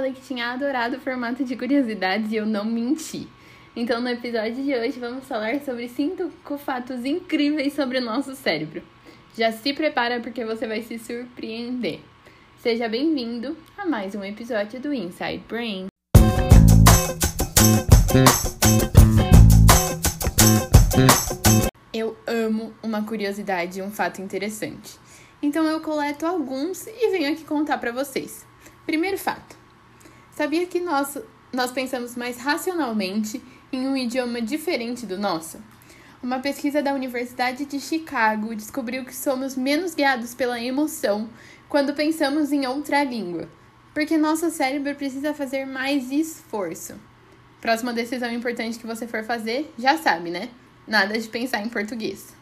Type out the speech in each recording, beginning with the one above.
falei que tinha adorado o formato de curiosidades e eu não menti. Então, no episódio de hoje, vamos falar sobre cinco fatos incríveis sobre o nosso cérebro. Já se prepara porque você vai se surpreender. Seja bem-vindo a mais um episódio do Inside Brain. Eu amo uma curiosidade e um fato interessante. Então eu coleto alguns e venho aqui contar para vocês. Primeiro fato: sabia que nós, nós pensamos mais racionalmente em um idioma diferente do nosso? Uma pesquisa da Universidade de Chicago descobriu que somos menos guiados pela emoção quando pensamos em outra língua, porque nosso cérebro precisa fazer mais esforço. Próxima decisão importante que você for fazer, já sabe, né? Nada de pensar em português.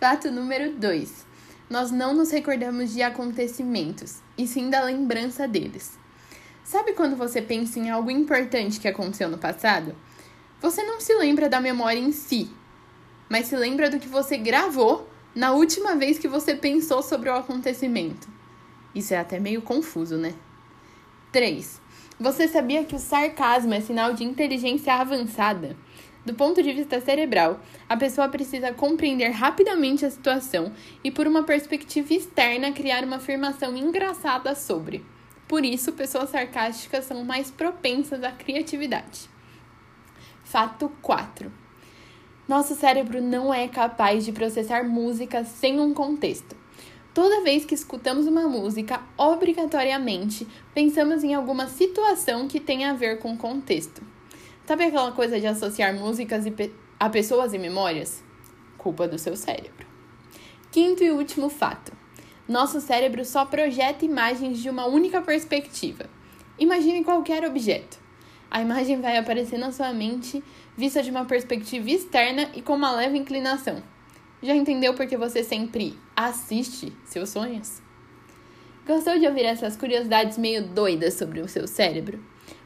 Fato número 2 nós não nos recordamos de acontecimentos, e sim da lembrança deles. Sabe quando você pensa em algo importante que aconteceu no passado? Você não se lembra da memória em si, mas se lembra do que você gravou na última vez que você pensou sobre o acontecimento. Isso é até meio confuso, né? 3. Você sabia que o sarcasmo é sinal de inteligência avançada? Do ponto de vista cerebral, a pessoa precisa compreender rapidamente a situação e, por uma perspectiva externa, criar uma afirmação engraçada sobre. Por isso, pessoas sarcásticas são mais propensas à criatividade. Fato 4. Nosso cérebro não é capaz de processar música sem um contexto. Toda vez que escutamos uma música, obrigatoriamente pensamos em alguma situação que tenha a ver com contexto. Sabe aquela coisa de associar músicas a pessoas e memórias? Culpa do seu cérebro. Quinto e último fato: nosso cérebro só projeta imagens de uma única perspectiva. Imagine qualquer objeto. A imagem vai aparecer na sua mente vista de uma perspectiva externa e com uma leve inclinação. Já entendeu por que você sempre assiste seus sonhos? Gostou de ouvir essas curiosidades meio doidas sobre o seu cérebro?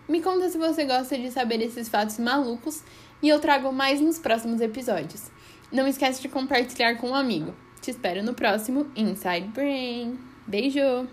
Me conta se você gosta de saber esses fatos malucos e eu trago mais nos próximos episódios. Não esquece de compartilhar com um amigo. Te espero no próximo Inside Brain. Beijo!